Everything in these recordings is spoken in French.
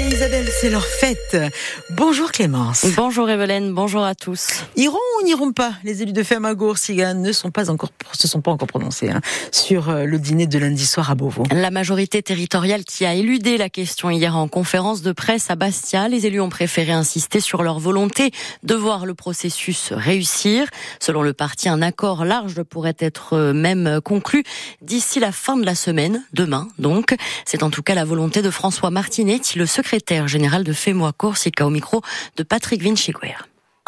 Isabelle, c'est leur fête. Bonjour Clémence. Bonjour Evelyne, bonjour à tous. Iront ou n'iront pas? Les élus de Fermagour, Sigan ne sont pas encore, se sont pas encore prononcés hein, sur euh, le dîner de lundi soir à Beauvau. La majorité territoriale qui a éludé la question hier en conférence de presse à Bastia, les élus ont préféré insister sur leur volonté de voir le processus réussir. Selon le parti, un accord large pourrait être euh, même conclu d'ici la fin de la semaine, demain donc. C'est en tout cas la volonté de François Martinetti, le secrétaire général de FEMOA Corsica au micro de Patrick Vinciguer.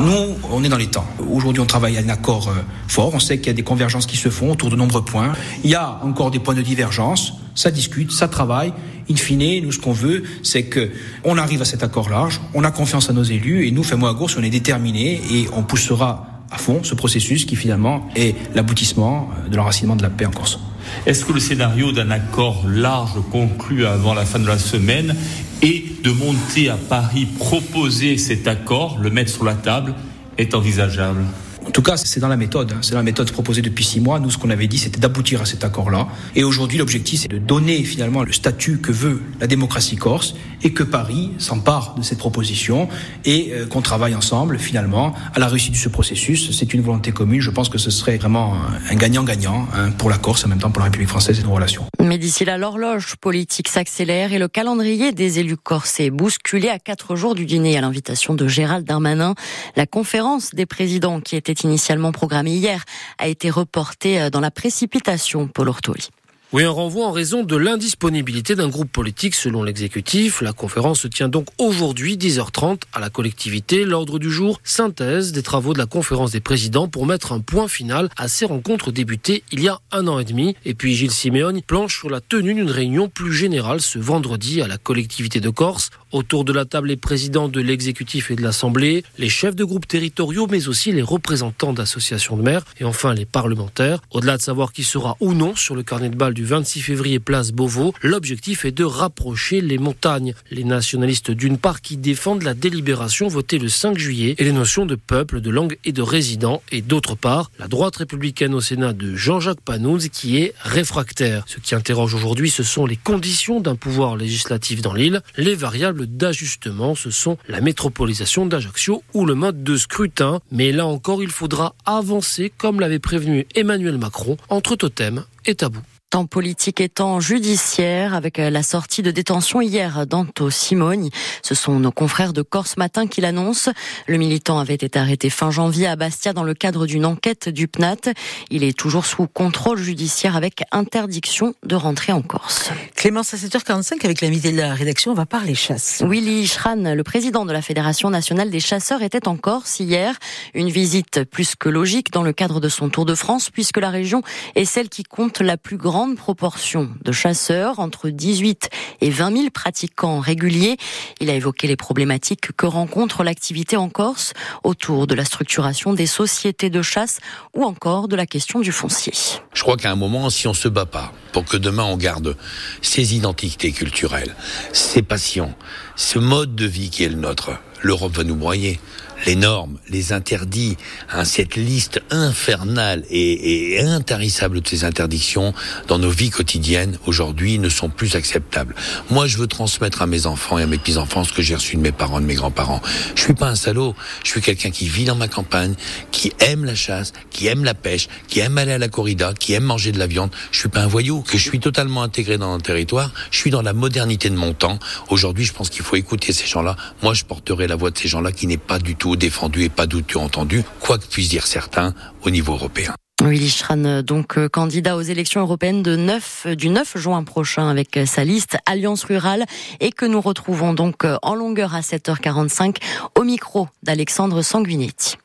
Nous, on est dans les temps. Aujourd'hui, on travaille à un accord euh, fort. On sait qu'il y a des convergences qui se font autour de nombreux points. Il y a encore des points de divergence. Ça discute, ça travaille. In fine, nous, ce qu'on veut, c'est que on arrive à cet accord large. On a confiance à nos élus et nous, FEMOA Gours, on est déterminés et on poussera à fond ce processus qui finalement est l'aboutissement de l'enracinement de la paix en Corse. Est-ce que le scénario d'un accord large conclu avant la fin de la semaine et de monter à Paris, proposer cet accord, le mettre sur la table, est envisageable? En tout cas, c'est dans la méthode. Hein. C'est dans la méthode proposée depuis six mois. Nous, ce qu'on avait dit, c'était d'aboutir à cet accord-là. Et aujourd'hui, l'objectif, c'est de donner finalement le statut que veut la démocratie corse et que Paris s'empare de cette proposition et euh, qu'on travaille ensemble finalement à la réussite de ce processus. C'est une volonté commune. Je pense que ce serait vraiment un gagnant-gagnant hein, pour la Corse, en même temps pour la République française et nos relations. Mais d'ici là, l'horloge politique s'accélère et le calendrier des élus corses est bousculé à quatre jours du dîner à l'invitation de Gérald Darmanin. La conférence des présidents qui était initialement programmée hier a été reportée euh, dans la précipitation, Paul Ortoli. Oui, un renvoi en raison de l'indisponibilité d'un groupe politique selon l'exécutif. La conférence se tient donc aujourd'hui, 10h30, à la collectivité. L'ordre du jour, synthèse des travaux de la conférence des présidents pour mettre un point final à ces rencontres débutées il y a un an et demi. Et puis Gilles Siméon planche sur la tenue d'une réunion plus générale ce vendredi à la collectivité de Corse. Autour de la table, les présidents de l'exécutif et de l'Assemblée, les chefs de groupes territoriaux, mais aussi les représentants d'associations de maires et enfin les parlementaires. Au-delà de savoir qui sera ou non sur le carnet de balles du 26 février place Beauvau, l'objectif est de rapprocher les montagnes. Les nationalistes d'une part qui défendent la délibération votée le 5 juillet et les notions de peuple, de langue et de résident et d'autre part la droite républicaine au Sénat de Jean-Jacques Panouz qui est réfractaire. Ce qui interroge aujourd'hui ce sont les conditions d'un pouvoir législatif dans l'île, les variables d'ajustement ce sont la métropolisation d'Ajaccio ou le mode de scrutin, mais là encore il faudra avancer comme l'avait prévenu Emmanuel Macron entre totem et tabou temps politique et temps judiciaire avec euh, la sortie de détention hier d'Anto Simoni. Ce sont nos confrères de Corse Matin qui l'annoncent. Le militant avait été arrêté fin janvier à Bastia dans le cadre d'une enquête du PNAT. Il est toujours sous contrôle judiciaire avec interdiction de rentrer en Corse. Clémence, à 7h45, avec l'invité de la rédaction, on va parler chasse. Willy Schran, le président de la Fédération nationale des chasseurs, était en Corse hier. Une visite plus que logique dans le cadre de son Tour de France puisque la région est celle qui compte la plus grande grande proportion de chasseurs, entre 18 et 20 000 pratiquants réguliers. Il a évoqué les problématiques que rencontre l'activité en Corse autour de la structuration des sociétés de chasse ou encore de la question du foncier. Je crois qu'à un moment, si on se bat pas pour que demain on garde ses identités culturelles, ses passions, ce mode de vie qui est le nôtre, l'Europe va nous broyer les normes, les interdits, hein, cette liste infernale et, et, intarissable de ces interdictions dans nos vies quotidiennes aujourd'hui ne sont plus acceptables. Moi, je veux transmettre à mes enfants et à mes petits-enfants ce que j'ai reçu de mes parents, de mes grands-parents. Je suis pas un salaud. Je suis quelqu'un qui vit dans ma campagne, qui aime la chasse, qui aime la pêche, qui aime aller à la corrida, qui aime manger de la viande. Je suis pas un voyou. Que je suis totalement intégré dans un territoire. Je suis dans la modernité de mon temps. Aujourd'hui, je pense qu'il faut écouter ces gens-là. Moi, je porterai la voix de ces gens-là qui n'est pas du tout défendu et pas douteux entendu, quoi que puissent dire certains au niveau européen. Willy Schran, donc euh, candidat aux élections européennes 9, du 9 juin prochain avec euh, sa liste Alliance Rurale et que nous retrouvons donc euh, en longueur à 7h45 au micro d'Alexandre Sanguinetti.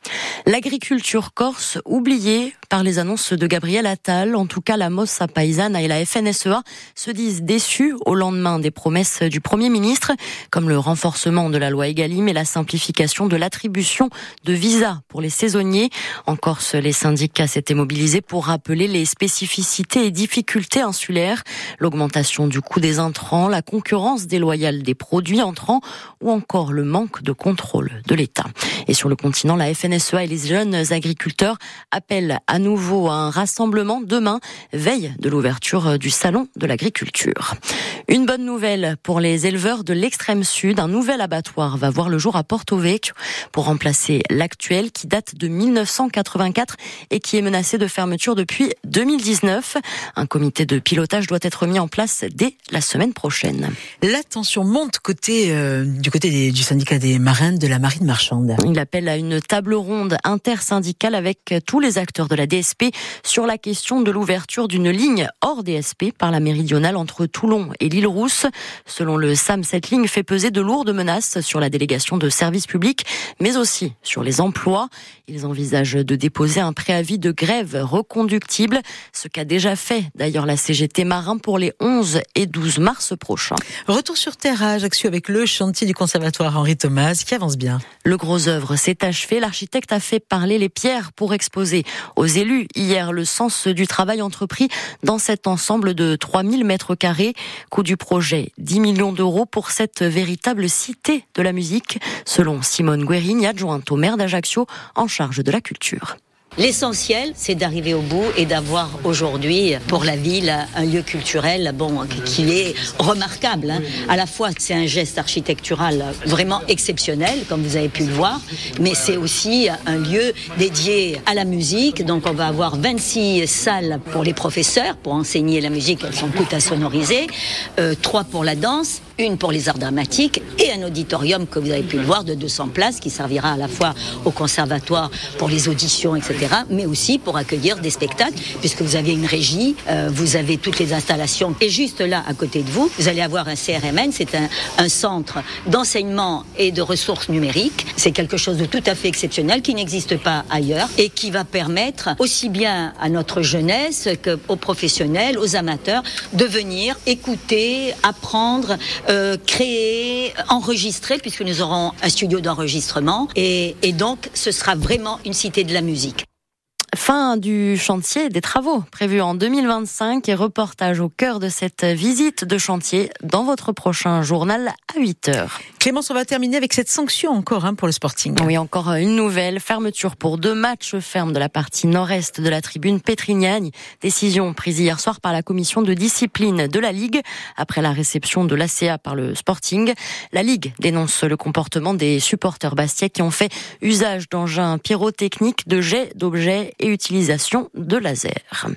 L'agriculture corse oubliée par les annonces de Gabriel Attal. En tout cas, la Mossa Paisana et la FNSEA se disent déçus au lendemain des promesses du Premier ministre, comme le renforcement de la loi Egalim et la simplification de l'attribution de visas pour les saisonniers. En Corse, les syndicats s'étaient mobilisés pour rappeler les spécificités et difficultés insulaires, l'augmentation du coût des intrants, la concurrence déloyale des produits entrants ou encore le manque de contrôle de l'État. Et sur le continent, la FNSEA et les jeunes agriculteurs appellent à nouveau à un rassemblement demain, veille de l'ouverture du salon de l'agriculture. Une bonne nouvelle pour les éleveurs de l'extrême sud, un nouvel abattoir va voir le jour à Porto Vecchio pour remplacer l'actuel qui date de 1984 et qui est menacé de fermeture depuis 2019. Un comité de pilotage doit être mis en place dès la semaine prochaine. La tension monte côté, euh, du côté du syndicat des marins de la marine marchande. Il appelle à une table ronde intersyndicale avec tous les acteurs de la DSP sur la question de l'ouverture d'une ligne hors DSP par la méridionale entre Toulon et l'île Rousse. Selon le SAM, cette ligne fait peser de lourdes menaces sur la délégation de services publics, mais aussi sur les emplois. Ils envisagent de déposer un préavis de grève reconductible, ce qu'a déjà fait d'ailleurs la CGT Marin pour les 11 et 12 mars prochains. Retour sur terre à Ajaccio avec le chantier du conservatoire Henri Thomas qui avance bien. Le gros œuvre s'est achevé. L'architecte a fait parler les pierres pour exposer aux élus hier le sens du travail entrepris dans cet ensemble de 3000 mètres carrés. Du projet 10 millions d'euros pour cette véritable cité de la musique, selon Simone Guérini, adjointe au maire d'Ajaccio en charge de la culture. L'essentiel, c'est d'arriver au bout et d'avoir aujourd'hui pour la ville un lieu culturel bon, qui est remarquable. Hein. À la fois, c'est un geste architectural vraiment exceptionnel, comme vous avez pu le voir, mais c'est aussi un lieu dédié à la musique. Donc, on va avoir 26 salles pour les professeurs pour enseigner la musique. Elles sont toutes à sonoriser. Euh, trois pour la danse, une pour les arts dramatiques et un auditorium que vous avez pu le voir de 200 places qui servira à la fois au conservatoire pour les auditions, etc mais aussi pour accueillir des spectacles, puisque vous avez une régie, euh, vous avez toutes les installations. Et juste là, à côté de vous, vous allez avoir un CRMN, c'est un, un centre d'enseignement et de ressources numériques. C'est quelque chose de tout à fait exceptionnel qui n'existe pas ailleurs et qui va permettre aussi bien à notre jeunesse qu'aux professionnels, aux amateurs, de venir écouter, apprendre, euh, créer, enregistrer, puisque nous aurons un studio d'enregistrement. Et, et donc, ce sera vraiment une cité de la musique. Fin du chantier des travaux prévus en 2025 et reportage au cœur de cette visite de chantier dans votre prochain journal à 8 heures. Clémence, on va terminer avec cette sanction encore hein, pour le Sporting. Oui, encore une nouvelle fermeture pour deux matchs fermes de la partie nord-est de la tribune Pétrignane. Décision prise hier soir par la commission de discipline de la Ligue après la réception de l'ACA par le Sporting. La Ligue dénonce le comportement des supporters bastiais qui ont fait usage d'engins pyrotechniques, de jets d'objets et utilisation de laser.